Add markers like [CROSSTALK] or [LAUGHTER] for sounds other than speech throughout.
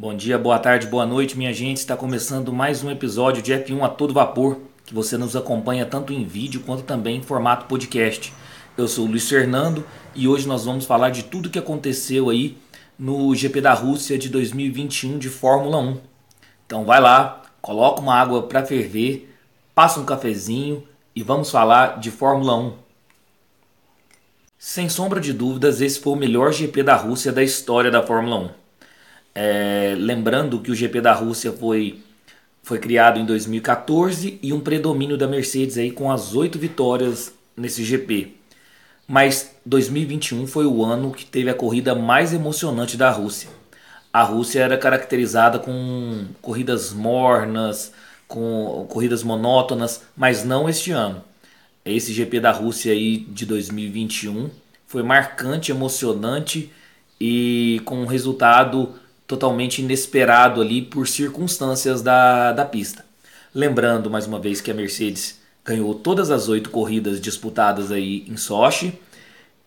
Bom dia, boa tarde, boa noite, minha gente. Está começando mais um episódio de F1 a todo vapor, que você nos acompanha tanto em vídeo quanto também em formato podcast. Eu sou o Luiz Fernando e hoje nós vamos falar de tudo que aconteceu aí no GP da Rússia de 2021 de Fórmula 1. Então vai lá, coloca uma água para ferver, passa um cafezinho e vamos falar de Fórmula 1. Sem sombra de dúvidas, esse foi o melhor GP da Rússia da história da Fórmula 1. É, lembrando que o GP da Rússia foi, foi criado em 2014 e um predomínio da Mercedes aí com as oito vitórias nesse GP. Mas 2021 foi o ano que teve a corrida mais emocionante da Rússia. A Rússia era caracterizada com corridas mornas, com corridas monótonas, mas não este ano. Esse GP da Rússia aí de 2021 foi marcante, emocionante e com um resultado totalmente inesperado ali por circunstâncias da, da pista. Lembrando mais uma vez que a Mercedes ganhou todas as oito corridas disputadas aí em Sochi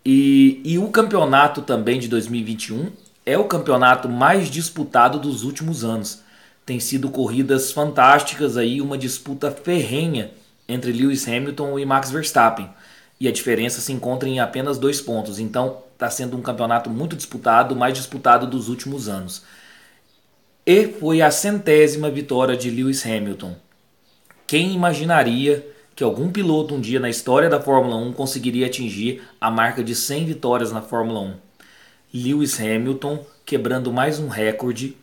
e, e o campeonato também de 2021 é o campeonato mais disputado dos últimos anos. Tem sido corridas fantásticas aí, uma disputa ferrenha entre Lewis Hamilton e Max Verstappen. E a diferença se encontra em apenas dois pontos. Então está sendo um campeonato muito disputado, mais disputado dos últimos anos. E foi a centésima vitória de Lewis Hamilton. Quem imaginaria que algum piloto um dia na história da Fórmula 1 conseguiria atingir a marca de 100 vitórias na Fórmula 1? Lewis Hamilton quebrando mais um recorde.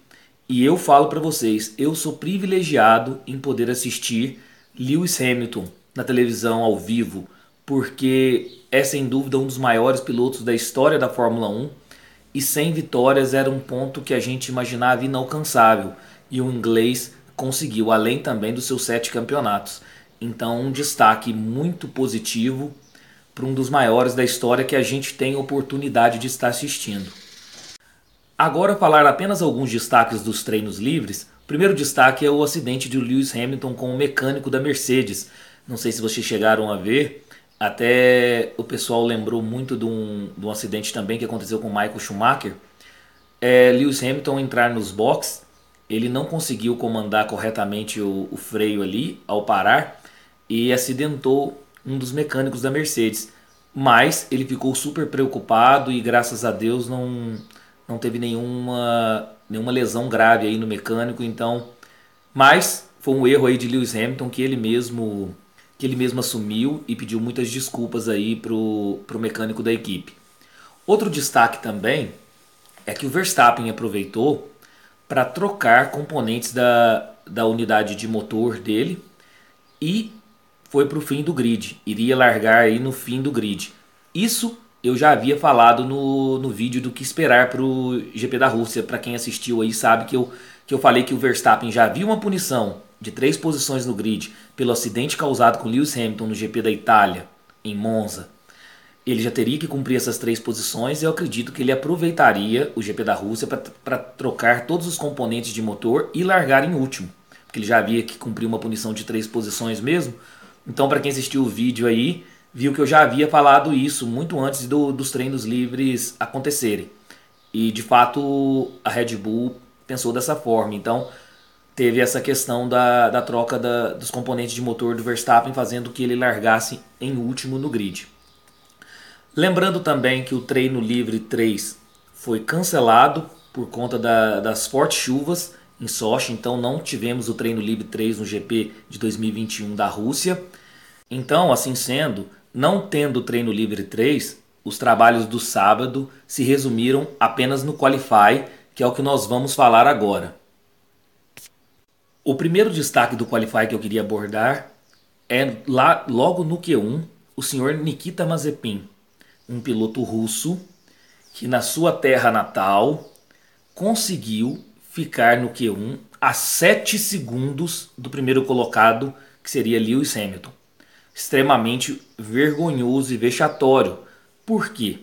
E eu falo para vocês, eu sou privilegiado em poder assistir Lewis Hamilton na televisão ao vivo, porque é sem dúvida um dos maiores pilotos da história da Fórmula 1 e 100 vitórias era um ponto que a gente imaginava inalcançável e o inglês conseguiu, além também dos seus sete campeonatos. Então, um destaque muito positivo para um dos maiores da história que a gente tem oportunidade de estar assistindo. Agora, falar apenas alguns destaques dos treinos livres. Primeiro destaque é o acidente de Lewis Hamilton com o mecânico da Mercedes. Não sei se vocês chegaram a ver, até o pessoal lembrou muito de um, de um acidente também que aconteceu com Michael Schumacher. É, Lewis Hamilton entrar nos boxes, ele não conseguiu comandar corretamente o, o freio ali ao parar e acidentou um dos mecânicos da Mercedes. Mas ele ficou super preocupado e graças a Deus não, não teve nenhuma, nenhuma lesão grave aí no mecânico. Então, mas foi um erro aí de Lewis Hamilton que ele mesmo que ele mesmo assumiu e pediu muitas desculpas aí pro, pro mecânico da equipe. Outro destaque também é que o Verstappen aproveitou para trocar componentes da, da unidade de motor dele e foi para o fim do grid. Iria largar aí no fim do grid. Isso eu já havia falado no, no vídeo do que esperar para o GP da Rússia. Para quem assistiu aí sabe que eu, que eu falei que o Verstappen já viu uma punição de três posições no grid pelo acidente causado com Lewis Hamilton no GP da Itália, em Monza, ele já teria que cumprir essas três posições e eu acredito que ele aproveitaria o GP da Rússia para trocar todos os componentes de motor e largar em último, porque ele já havia que cumprir uma punição de três posições mesmo. Então, para quem assistiu o vídeo aí, viu que eu já havia falado isso muito antes do, dos treinos livres acontecerem. E de fato a Red Bull pensou dessa forma. Então, teve essa questão da, da troca da, dos componentes de motor do Verstappen, fazendo que ele largasse em último no grid. Lembrando também que o treino livre 3 foi cancelado por conta da, das fortes chuvas em Sochi, então não tivemos o treino livre 3 no GP de 2021 da Rússia. Então, assim sendo, não tendo o treino livre 3, os trabalhos do sábado se resumiram apenas no Qualify, que é o que nós vamos falar agora. O primeiro destaque do Qualify que eu queria abordar é lá logo no Q1, o senhor Nikita Mazepin, um piloto russo que na sua terra natal conseguiu ficar no Q1 a 7 segundos do primeiro colocado, que seria Lewis Hamilton. Extremamente vergonhoso e vexatório. Por quê?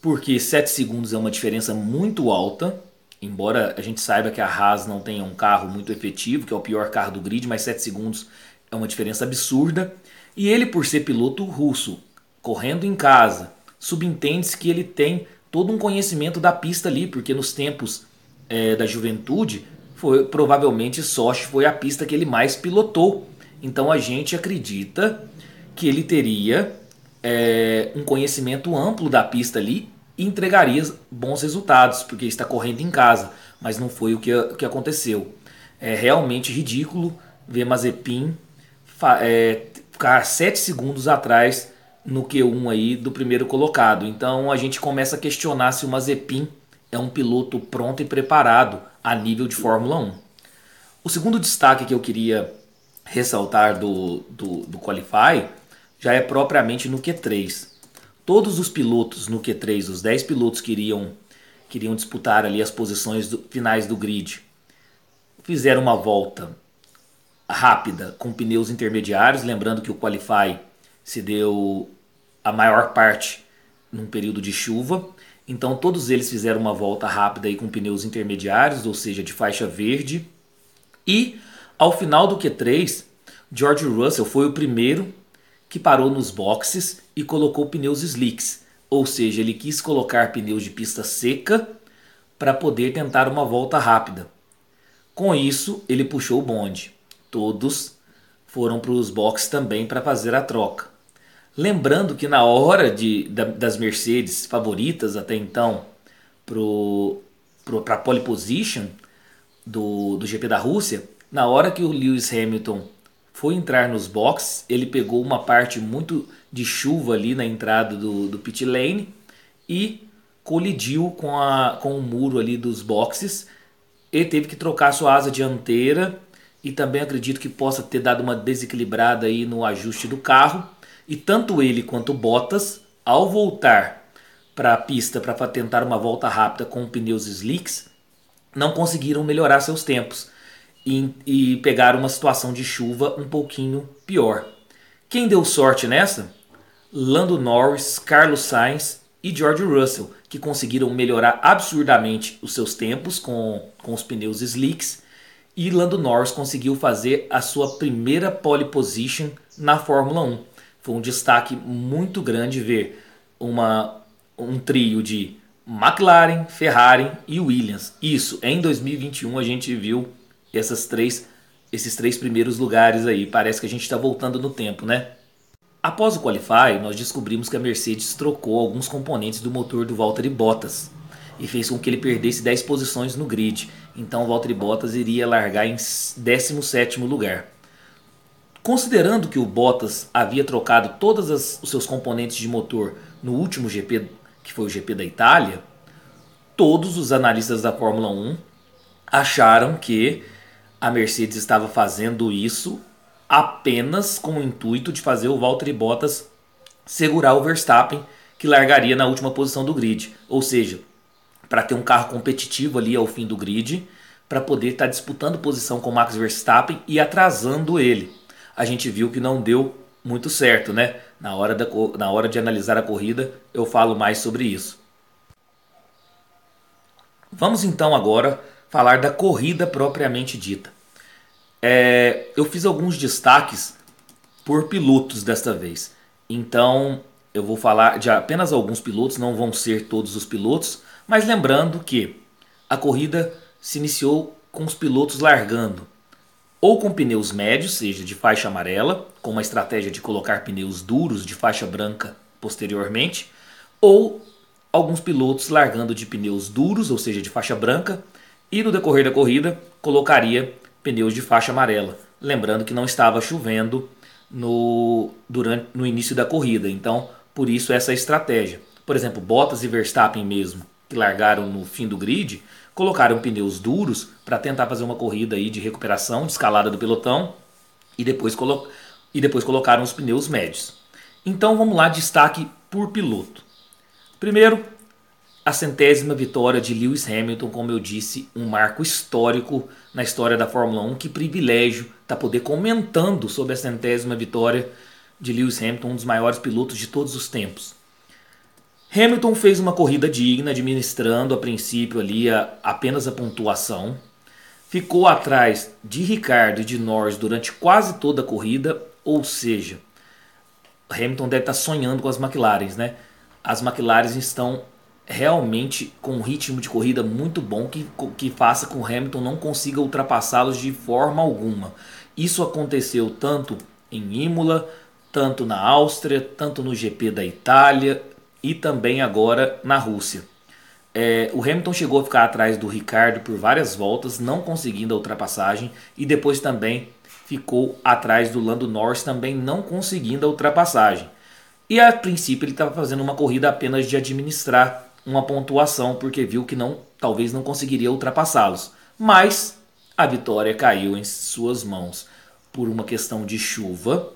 Porque 7 segundos é uma diferença muito alta embora a gente saiba que a Haas não tenha um carro muito efetivo, que é o pior carro do grid, mas 7 segundos é uma diferença absurda. E ele, por ser piloto russo, correndo em casa, subentende-se que ele tem todo um conhecimento da pista ali, porque nos tempos é, da juventude, foi provavelmente Sochi foi a pista que ele mais pilotou. Então a gente acredita que ele teria é, um conhecimento amplo da pista ali entregaria bons resultados, porque está correndo em casa. Mas não foi o que, que aconteceu. É realmente ridículo ver Mazepin é, ficar 7 segundos atrás no Q1 aí do primeiro colocado. Então a gente começa a questionar se o Mazepin é um piloto pronto e preparado a nível de Fórmula 1. O segundo destaque que eu queria ressaltar do, do, do Qualify já é propriamente no Q3. Todos os pilotos no Q3, os 10 pilotos que iriam, que iriam disputar ali as posições do, finais do grid, fizeram uma volta rápida com pneus intermediários, lembrando que o Qualify se deu a maior parte num período de chuva. Então todos eles fizeram uma volta rápida aí com pneus intermediários, ou seja, de faixa verde. E ao final do Q3, George Russell foi o primeiro que parou nos boxes e colocou pneus slicks, ou seja, ele quis colocar pneus de pista seca para poder tentar uma volta rápida. Com isso, ele puxou o bonde. Todos foram para os boxes também para fazer a troca. Lembrando que na hora de, da, das Mercedes favoritas até então para a pole position do, do GP da Rússia, na hora que o Lewis Hamilton foi entrar nos boxes, ele pegou uma parte muito de chuva ali na entrada do, do pit lane e colidiu com, a, com o muro ali dos boxes e teve que trocar sua asa dianteira e também acredito que possa ter dado uma desequilibrada aí no ajuste do carro. E tanto ele quanto Bottas, ao voltar para a pista para tentar uma volta rápida com pneus slicks, não conseguiram melhorar seus tempos e, e uma situação de chuva um pouquinho pior. Quem deu sorte nessa? Lando Norris, Carlos Sainz e George Russell, que conseguiram melhorar absurdamente os seus tempos com, com os pneus slicks. E Lando Norris conseguiu fazer a sua primeira pole position na Fórmula 1. Foi um destaque muito grande ver uma, um trio de McLaren, Ferrari e Williams. Isso, em 2021 a gente viu essas três, esses três primeiros lugares aí. Parece que a gente está voltando no tempo, né? Após o Qualify, nós descobrimos que a Mercedes trocou alguns componentes do motor do Valtteri Bottas e fez com que ele perdesse 10 posições no grid. Então o Valtteri Bottas iria largar em 17º lugar. Considerando que o Bottas havia trocado todos os seus componentes de motor no último GP, que foi o GP da Itália, todos os analistas da Fórmula 1 acharam que a Mercedes estava fazendo isso apenas com o intuito de fazer o Valtteri Bottas segurar o Verstappen, que largaria na última posição do grid. Ou seja, para ter um carro competitivo ali ao fim do grid, para poder estar tá disputando posição com o Max Verstappen e atrasando ele a gente viu que não deu muito certo, né? Na hora, da, na hora de analisar a corrida, eu falo mais sobre isso. Vamos então agora falar da corrida propriamente dita. É, eu fiz alguns destaques por pilotos desta vez. Então eu vou falar de apenas alguns pilotos, não vão ser todos os pilotos, mas lembrando que a corrida se iniciou com os pilotos largando ou com pneus médios, seja de faixa amarela, com uma estratégia de colocar pneus duros de faixa branca posteriormente, ou alguns pilotos largando de pneus duros, ou seja, de faixa branca, e no decorrer da corrida colocaria pneus de faixa amarela. Lembrando que não estava chovendo no, durante, no início da corrida, então por isso essa estratégia. Por exemplo, Bottas e Verstappen mesmo, que largaram no fim do grid, colocaram pneus duros para tentar fazer uma corrida aí de recuperação, de escalada do pelotão e depois, colo e depois colocaram os pneus médios. Então vamos lá, destaque por piloto. Primeiro, a centésima vitória de Lewis Hamilton, como eu disse, um marco histórico na história da Fórmula 1. Que privilégio tá poder comentando sobre a centésima vitória de Lewis Hamilton, um dos maiores pilotos de todos os tempos. Hamilton fez uma corrida digna, administrando a princípio ali a, apenas a pontuação. Ficou atrás de Ricardo e de Norris durante quase toda a corrida, ou seja, Hamilton deve estar sonhando com as McLarens, né? As McLarens estão realmente com um ritmo de corrida muito bom que, que faça com que o Hamilton não consiga ultrapassá-los de forma alguma. Isso aconteceu tanto em Imola, tanto na Áustria, tanto no GP da Itália e também agora na Rússia. É, o Hamilton chegou a ficar atrás do Ricardo por várias voltas, não conseguindo a ultrapassagem, e depois também ficou atrás do Lando Norris, também não conseguindo a ultrapassagem. E a princípio ele estava fazendo uma corrida apenas de administrar uma pontuação, porque viu que não, talvez não conseguiria ultrapassá-los. Mas a vitória caiu em suas mãos por uma questão de chuva,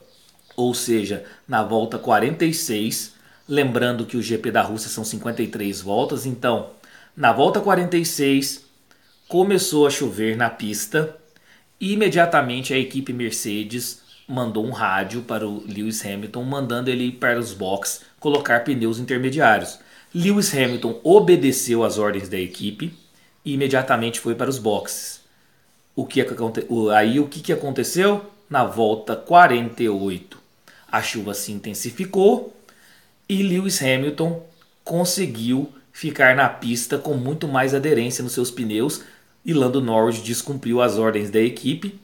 ou seja, na volta 46 Lembrando que o GP da Rússia são 53 voltas, então na volta 46 começou a chover na pista e imediatamente a equipe Mercedes mandou um rádio para o Lewis Hamilton, mandando ele para os boxes colocar pneus intermediários. Lewis Hamilton obedeceu às ordens da equipe e imediatamente foi para os boxes. O que aí o que, que aconteceu? Na volta 48, a chuva se intensificou e Lewis Hamilton conseguiu ficar na pista com muito mais aderência nos seus pneus e Lando Norris descumpriu as ordens da equipe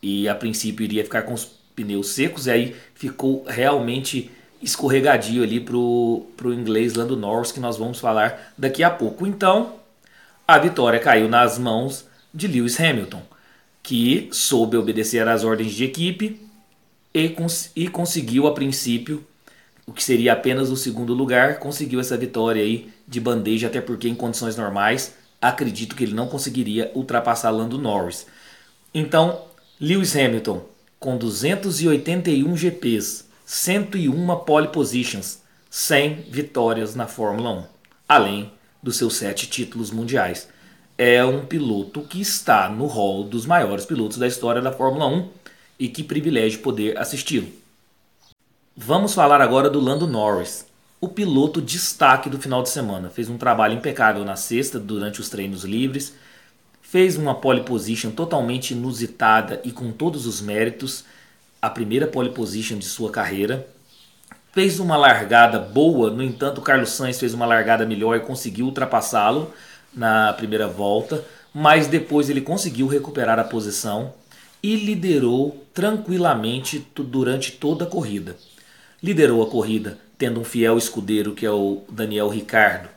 e a princípio iria ficar com os pneus secos e aí ficou realmente escorregadio ali pro, pro inglês Lando Norris que nós vamos falar daqui a pouco. Então, a vitória caiu nas mãos de Lewis Hamilton, que soube obedecer às ordens de equipe e, cons e conseguiu a princípio o que seria apenas o segundo lugar, conseguiu essa vitória aí de bandeja, até porque em condições normais acredito que ele não conseguiria ultrapassar Lando Norris. Então, Lewis Hamilton com 281 GPs, 101 pole positions, 100 vitórias na Fórmula 1, além dos seus sete títulos mundiais. É um piloto que está no hall dos maiores pilotos da história da Fórmula 1 e que privilégio poder assisti-lo. Vamos falar agora do Lando Norris, o piloto destaque do final de semana. Fez um trabalho impecável na sexta durante os treinos livres, fez uma pole position totalmente inusitada e com todos os méritos, a primeira pole position de sua carreira. Fez uma largada boa, no entanto, Carlos Sainz fez uma largada melhor e conseguiu ultrapassá-lo na primeira volta, mas depois ele conseguiu recuperar a posição e liderou tranquilamente durante toda a corrida liderou a corrida, tendo um fiel escudeiro que é o Daniel Ricardo,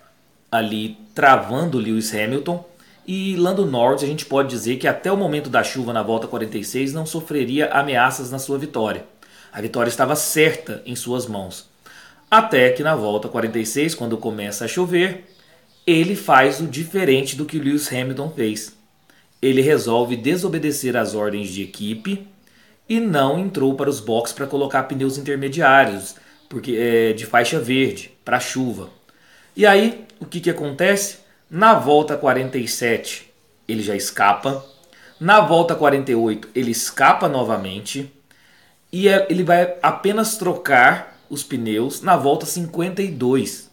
ali travando Lewis Hamilton. E Lando Norris, a gente pode dizer que até o momento da chuva na volta 46 não sofreria ameaças na sua vitória. A vitória estava certa em suas mãos. Até que na volta 46, quando começa a chover, ele faz o diferente do que Lewis Hamilton fez. Ele resolve desobedecer às ordens de equipe e não entrou para os boxes para colocar pneus intermediários, porque é de faixa verde para chuva. E aí, o que, que acontece? Na volta 47, ele já escapa. Na volta 48, ele escapa novamente. E é, ele vai apenas trocar os pneus na volta 52.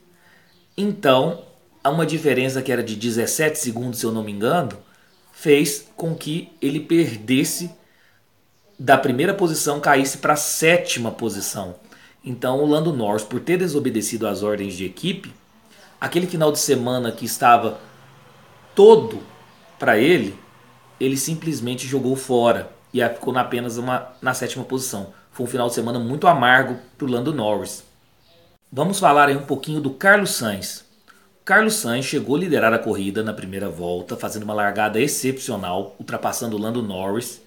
Então, uma diferença que era de 17 segundos, se eu não me engano, fez com que ele perdesse da primeira posição caísse para a sétima posição. Então o Lando Norris, por ter desobedecido às ordens de equipe, aquele final de semana que estava todo para ele, ele simplesmente jogou fora e ficou apenas uma, na sétima posição. Foi um final de semana muito amargo para o Lando Norris. Vamos falar aí um pouquinho do Carlos Sainz. Carlos Sainz chegou a liderar a corrida na primeira volta, fazendo uma largada excepcional, ultrapassando o Lando Norris.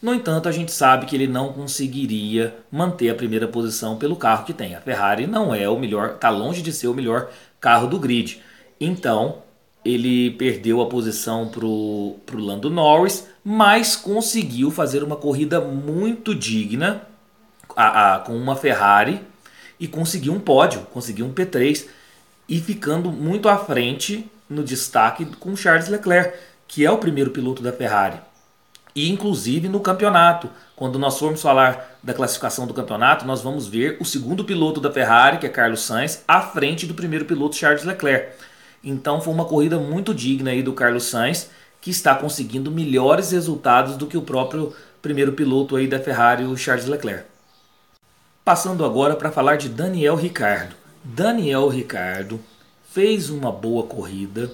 No entanto, a gente sabe que ele não conseguiria manter a primeira posição pelo carro que tem. A Ferrari não é o melhor, está longe de ser o melhor carro do grid. Então, ele perdeu a posição para o Lando Norris, mas conseguiu fazer uma corrida muito digna a, a, com uma Ferrari e conseguiu um pódio, conseguiu um P3 e ficando muito à frente no destaque com Charles Leclerc, que é o primeiro piloto da Ferrari e inclusive no campeonato. Quando nós formos falar da classificação do campeonato, nós vamos ver o segundo piloto da Ferrari, que é Carlos Sainz, à frente do primeiro piloto Charles Leclerc. Então foi uma corrida muito digna aí do Carlos Sainz, que está conseguindo melhores resultados do que o próprio primeiro piloto aí da Ferrari, o Charles Leclerc. Passando agora para falar de Daniel Ricardo. Daniel Ricardo fez uma boa corrida,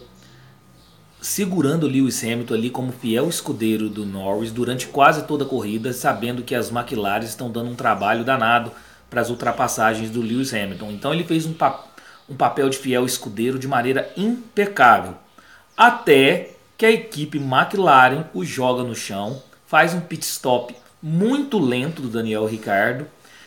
segurando Lewis Hamilton ali como fiel escudeiro do Norris durante quase toda a corrida, sabendo que as McLaren estão dando um trabalho danado para as ultrapassagens do Lewis Hamilton. Então ele fez um, pa um papel de fiel escudeiro de maneira impecável. Até que a equipe McLaren o joga no chão, faz um pit stop muito lento do Daniel Ricardo.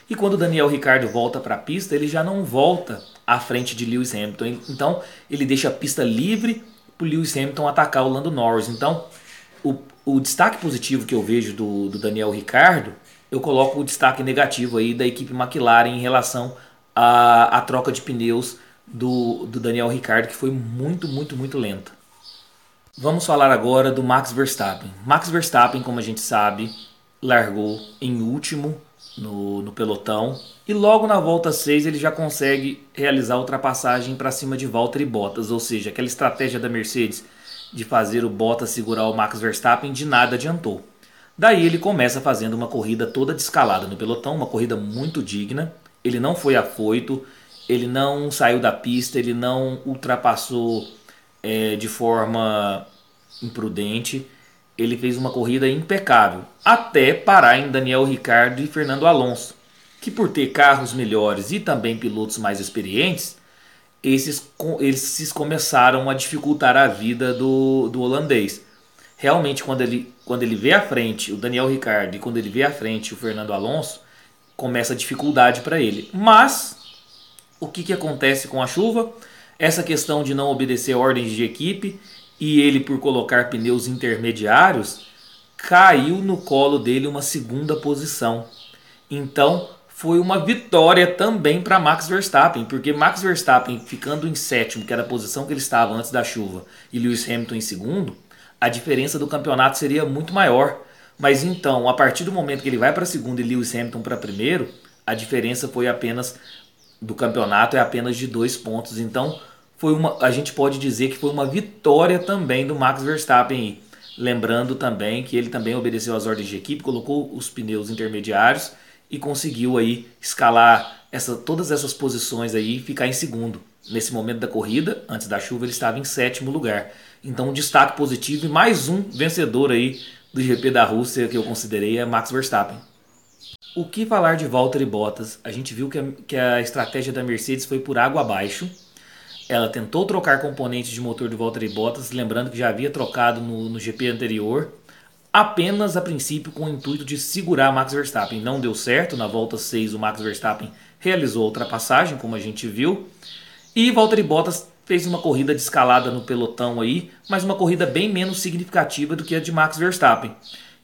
E quando o Daniel Ricardo volta para a pista, ele já não volta à frente de Lewis Hamilton. Então ele deixa a pista livre para o Lewis Hamilton atacar o Lando Norris. Então o, o destaque positivo que eu vejo do, do Daniel Ricardo, eu coloco o destaque negativo aí da equipe McLaren em relação à, à troca de pneus do, do Daniel Ricardo, que foi muito, muito, muito lenta. Vamos falar agora do Max Verstappen. Max Verstappen, como a gente sabe, largou em último no, no pelotão e logo na volta 6 ele já consegue realizar a ultrapassagem para cima de Valtteri Bottas, ou seja, aquela estratégia da Mercedes de fazer o Bottas segurar o Max Verstappen de nada adiantou. Daí ele começa fazendo uma corrida toda descalada no pelotão, uma corrida muito digna. Ele não foi afoito, ele não saiu da pista, ele não ultrapassou é, de forma imprudente. Ele fez uma corrida impecável, até parar em Daniel Ricardo e Fernando Alonso, que por ter carros melhores e também pilotos mais experientes, esses, esses começaram a dificultar a vida do, do holandês. Realmente, quando ele, quando ele vê à frente o Daniel Ricardo e quando ele vê à frente o Fernando Alonso, começa a dificuldade para ele. Mas, o que, que acontece com a chuva? Essa questão de não obedecer ordens de equipe e ele, por colocar pneus intermediários, caiu no colo dele uma segunda posição. Então, foi uma vitória também para Max Verstappen, porque Max Verstappen ficando em sétimo, que era a posição que ele estava antes da chuva, e Lewis Hamilton em segundo, a diferença do campeonato seria muito maior. Mas então, a partir do momento que ele vai para segundo e Lewis Hamilton para primeiro, a diferença foi apenas do campeonato é apenas de dois pontos. Então, foi uma, a gente pode dizer que foi uma vitória também do Max Verstappen. Lembrando também que ele também obedeceu às ordens de equipe, colocou os pneus intermediários e conseguiu aí escalar essa, todas essas posições aí e ficar em segundo. Nesse momento da corrida, antes da chuva, ele estava em sétimo lugar. Então, um destaque positivo e mais um vencedor aí do GP da Rússia que eu considerei é Max Verstappen. O que falar de Valtteri Bottas? A gente viu que a, que a estratégia da Mercedes foi por água abaixo. Ela tentou trocar componentes de motor do Valtteri Bottas, lembrando que já havia trocado no, no GP anterior apenas a princípio com o intuito de segurar Max Verstappen. Não deu certo, na volta 6 o Max Verstappen realizou a ultrapassagem, como a gente viu, e Valtteri Bottas fez uma corrida de escalada no pelotão aí, mas uma corrida bem menos significativa do que a de Max Verstappen,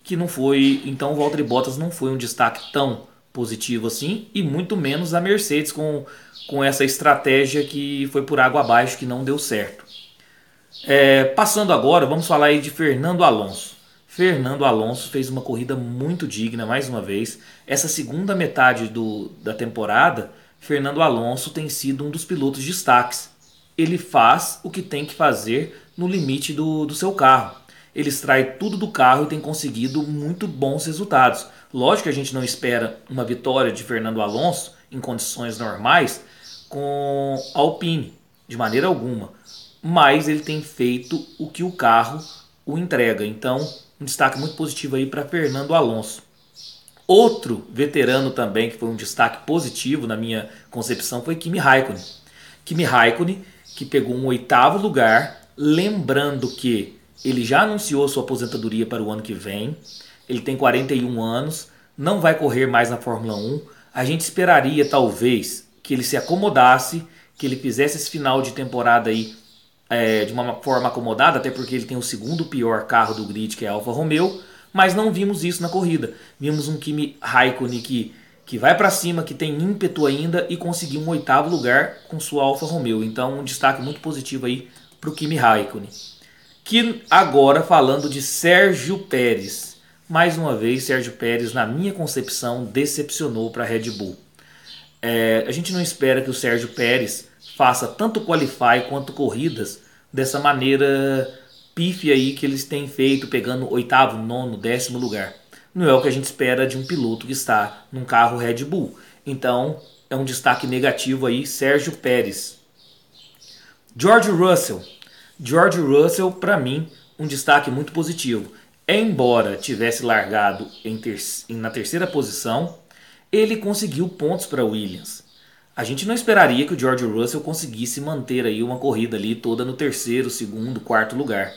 que não foi, então o Valtteri Bottas não foi um destaque tão positivo assim, e muito menos a Mercedes com, com essa estratégia que foi por água abaixo, que não deu certo. É, passando agora, vamos falar aí de Fernando Alonso. Fernando Alonso fez uma corrida muito digna mais uma vez. Essa segunda metade do, da temporada, Fernando Alonso tem sido um dos pilotos destaques. Ele faz o que tem que fazer no limite do, do seu carro. Ele extrai tudo do carro e tem conseguido muito bons resultados. Lógico que a gente não espera uma vitória de Fernando Alonso em condições normais com Alpine, de maneira alguma. Mas ele tem feito o que o carro o entrega. Então, um destaque muito positivo aí para Fernando Alonso. Outro veterano também que foi um destaque positivo na minha concepção foi Kimi Raikkonen. Kimi Raikkonen que pegou um oitavo lugar, lembrando que ele já anunciou sua aposentadoria para o ano que vem. Ele tem 41 anos, não vai correr mais na Fórmula 1. A gente esperaria talvez que ele se acomodasse, que ele fizesse esse final de temporada aí é, de uma forma acomodada, até porque ele tem o segundo pior carro do grid, que é a Alfa Romeo, mas não vimos isso na corrida. Vimos um Kimi Raikkonen que, que vai para cima, que tem ímpeto ainda e conseguiu um oitavo lugar com sua Alfa Romeo. Então, um destaque muito positivo aí para o Kimi Raikkonen. Que agora falando de Sérgio Pérez. Mais uma vez, Sérgio Pérez, na minha concepção, decepcionou para a Red Bull. É, a gente não espera que o Sérgio Pérez faça tanto qualify quanto corridas dessa maneira pífia aí que eles têm feito, pegando oitavo, nono, décimo lugar. Não é o que a gente espera de um piloto que está num carro Red Bull. Então é um destaque negativo aí, Sérgio Pérez. George Russell. George Russell, para mim, um destaque muito positivo. Embora tivesse largado ter na terceira posição, ele conseguiu pontos para Williams. A gente não esperaria que o George Russell conseguisse manter aí uma corrida ali toda no terceiro, segundo, quarto lugar.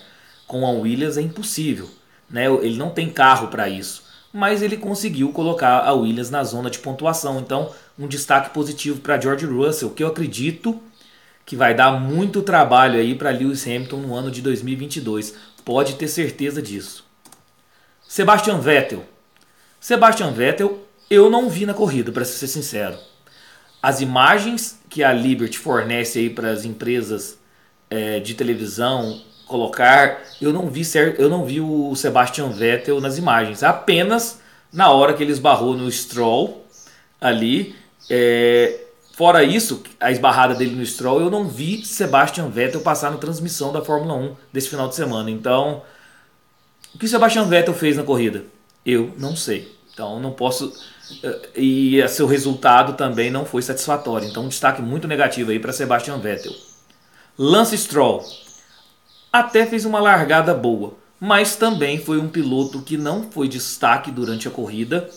Com a Williams é impossível, né? Ele não tem carro para isso, mas ele conseguiu colocar a Williams na zona de pontuação. Então, um destaque positivo para George Russell, que eu acredito que vai dar muito trabalho aí para Lewis Hamilton no ano de 2022. Pode ter certeza disso. Sebastian Vettel. Sebastian Vettel eu não vi na corrida, para ser sincero as imagens que a Liberty fornece aí para as empresas é, de televisão colocar, eu não vi eu não vi o Sebastian Vettel nas imagens, apenas na hora que ele esbarrou no Stroll ali. É, fora isso, a esbarrada dele no Stroll, eu não vi Sebastian Vettel passar na transmissão da Fórmula 1 desse final de semana. Então, o que Sebastian Vettel fez na corrida? Eu não sei. Então, não posso e seu resultado também não foi satisfatório. Então, um destaque muito negativo aí para Sebastian Vettel. Lance Stroll até fez uma largada boa, mas também foi um piloto que não foi destaque durante a corrida.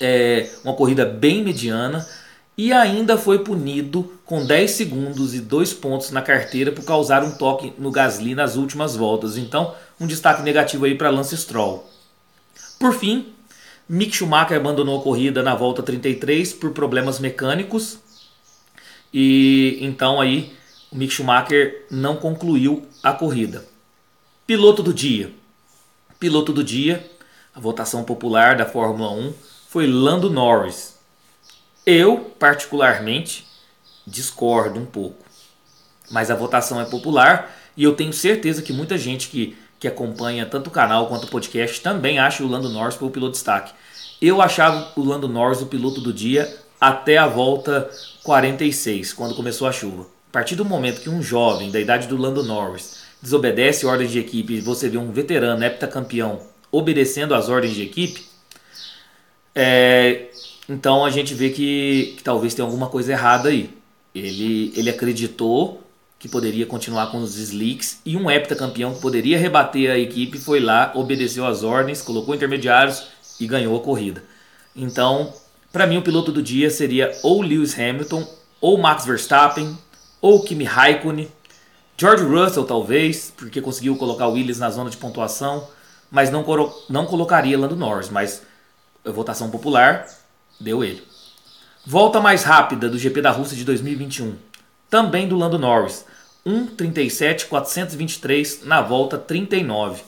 É uma corrida bem mediana e ainda foi punido com 10 segundos e 2 pontos na carteira por causar um toque no Gasly nas últimas voltas. Então, um destaque negativo aí para Lance Stroll. Por fim, Mick Schumacher abandonou a corrida na volta 33 por problemas mecânicos. E então aí o Mick Schumacher não concluiu a corrida. Piloto do dia. Piloto do dia, a votação popular da Fórmula 1 foi Lando Norris. Eu, particularmente, discordo um pouco. Mas a votação é popular e eu tenho certeza que muita gente que que acompanha tanto o canal quanto o podcast também acha o Lando Norris o piloto destaque. Eu achava o Lando Norris o piloto do dia até a volta 46, quando começou a chuva. A partir do momento que um jovem da idade do Lando Norris desobedece ordens de equipe e você vê um veterano heptacampeão obedecendo às ordens de equipe, é, então a gente vê que, que talvez tenha alguma coisa errada aí. Ele, ele acreditou que poderia continuar com os slicks, e um heptacampeão que poderia rebater a equipe foi lá, obedeceu às ordens, colocou intermediários e ganhou a corrida. Então, para mim, o piloto do dia seria ou Lewis Hamilton, ou Max Verstappen, ou Kimi Raikkonen, George Russell talvez, porque conseguiu colocar o Williams na zona de pontuação, mas não, não colocaria Lando Norris, mas votação popular deu ele. Volta mais rápida do GP da Rússia de 2021, também do Lando Norris. 1:37.423 na volta 39.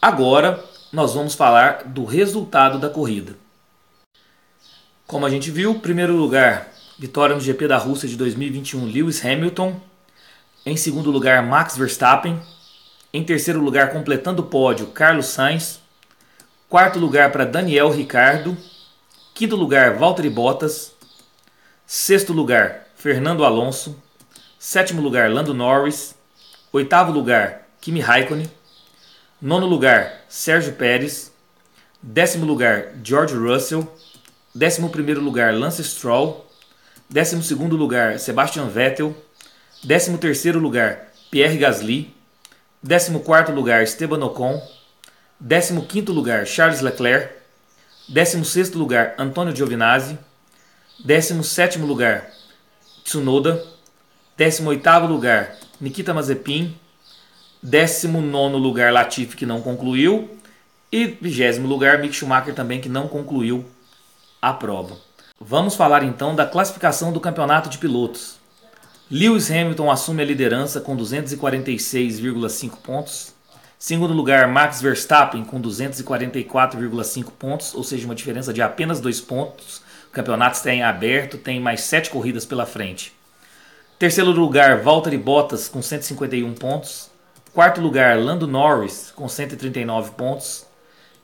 Agora nós vamos falar do resultado da corrida. Como a gente viu, primeiro lugar, vitória no GP da Rússia de 2021, Lewis Hamilton. Em segundo lugar, Max Verstappen. Em terceiro lugar, completando o pódio, Carlos Sainz. Quarto lugar para Daniel Ricardo. Quinto lugar, Valtteri Bottas. Sexto lugar, Fernando Alonso. Sétimo lugar, Lando Norris. Oitavo lugar, Kimi Raikkonen. Nono lugar, Sérgio Pérez. Décimo lugar, George Russell. Décimo primeiro lugar, Lance Stroll. Décimo segundo lugar, Sebastian Vettel. Décimo terceiro lugar, Pierre Gasly. Décimo quarto lugar, Esteban Ocon. Décimo quinto lugar, Charles Leclerc. Décimo sexto lugar, Antonio Giovinazzi. Décimo sétimo lugar, Tsunoda. 18º lugar, Nikita Mazepin. 19º lugar, Latifi, que não concluiu. E 20 lugar, Mick Schumacher também, que não concluiu a prova. Vamos falar então da classificação do campeonato de pilotos. Lewis Hamilton assume a liderança com 246,5 pontos. Segundo lugar, Max Verstappen com 244,5 pontos, ou seja, uma diferença de apenas 2 pontos. O campeonato está em aberto, tem mais 7 corridas pela frente. Terceiro lugar, Valtteri Bottas com 151 pontos. Quarto lugar, Lando Norris com 139 pontos.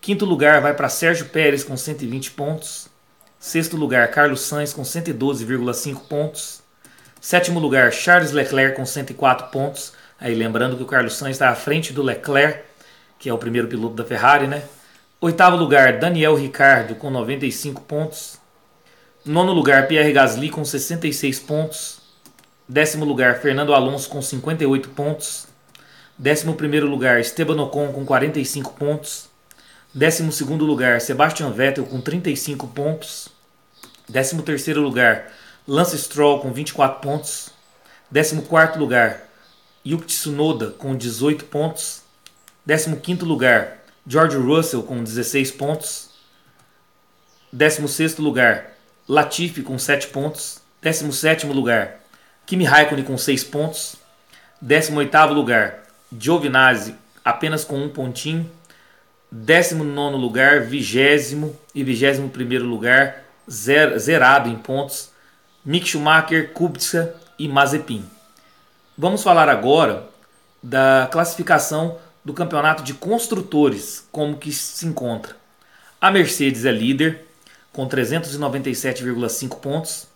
Quinto lugar vai para Sérgio Pérez com 120 pontos. Sexto lugar, Carlos Sainz com 112,5 pontos. Sétimo lugar, Charles Leclerc com 104 pontos. Aí lembrando que o Carlos Sainz está à frente do Leclerc, que é o primeiro piloto da Ferrari, né? Oitavo lugar, Daniel Ricardo com 95 pontos. Nono lugar, Pierre Gasly com 66 pontos. Décimo lugar, Fernando Alonso com 58 pontos. Décimo primeiro lugar, Esteban Ocon com 45 pontos. Décimo segundo lugar, Sebastian Vettel com 35 pontos. Décimo terceiro lugar, Lance Stroll com 24 pontos. Décimo quarto lugar, Yuki Tsunoda com 18 pontos. Décimo quinto lugar, George Russell com 16 pontos. Décimo sexto lugar, Latifi com 7 pontos. Décimo sétimo lugar, Kimi Raikkonen com 6 pontos. 18 lugar, Giovinazzi apenas com um pontinho. 19 lugar, 20 e 21 lugar, zerado em pontos, Mick Schumacher, Kubica e Mazepin. Vamos falar agora da classificação do campeonato de construtores, como que se encontra. A Mercedes é líder com 397,5 pontos.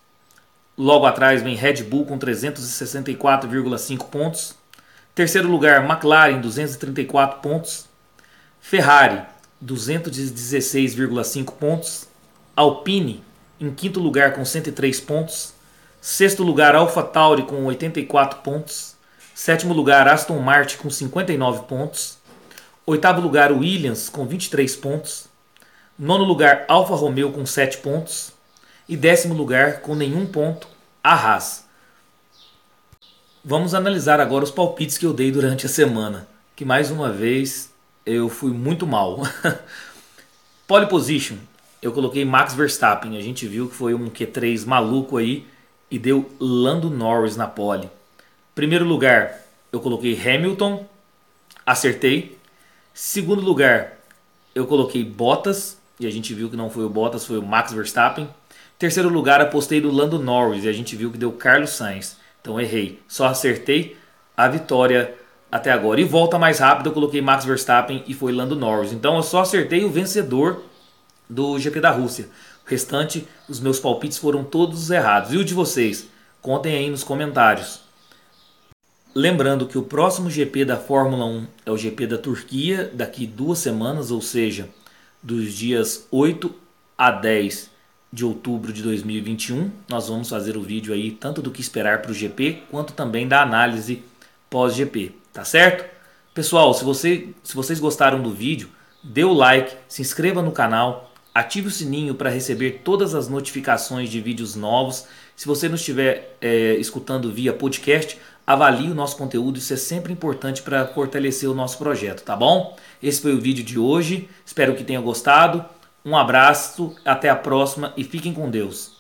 Logo atrás vem Red Bull com 364,5 pontos. Terceiro lugar, McLaren, 234 pontos. Ferrari, 216,5 pontos. Alpine, em quinto lugar, com 103 pontos. Sexto lugar, AlphaTauri, com 84 pontos. Sétimo lugar, Aston Martin, com 59 pontos. Oitavo lugar, Williams, com 23 pontos. Nono lugar, Alfa Romeo, com 7 pontos e décimo lugar com nenhum ponto a Haas. Vamos analisar agora os palpites que eu dei durante a semana, que mais uma vez eu fui muito mal. [LAUGHS] Pole position, eu coloquei Max Verstappen, a gente viu que foi um Q3 maluco aí e deu Lando Norris na pole. Primeiro lugar, eu coloquei Hamilton, acertei. Segundo lugar, eu coloquei Bottas e a gente viu que não foi o Bottas, foi o Max Verstappen. Terceiro lugar, apostei no Lando Norris e a gente viu que deu Carlos Sainz. Então errei. Só acertei a vitória até agora. E volta mais rápido, eu coloquei Max Verstappen e foi Lando Norris. Então eu só acertei o vencedor do GP da Rússia. Restante, os meus palpites foram todos errados. E o de vocês? Contem aí nos comentários. Lembrando que o próximo GP da Fórmula 1 é o GP da Turquia, daqui duas semanas, ou seja, dos dias 8 a 10 de outubro de 2021. Nós vamos fazer o vídeo aí tanto do que esperar para o GP quanto também da análise pós-GP, tá certo? Pessoal, se, você, se vocês gostaram do vídeo, dê o like, se inscreva no canal, ative o sininho para receber todas as notificações de vídeos novos. Se você não estiver é, escutando via podcast, avalie o nosso conteúdo, isso é sempre importante para fortalecer o nosso projeto, tá bom? Esse foi o vídeo de hoje, espero que tenha gostado. Um abraço, até a próxima e fiquem com Deus.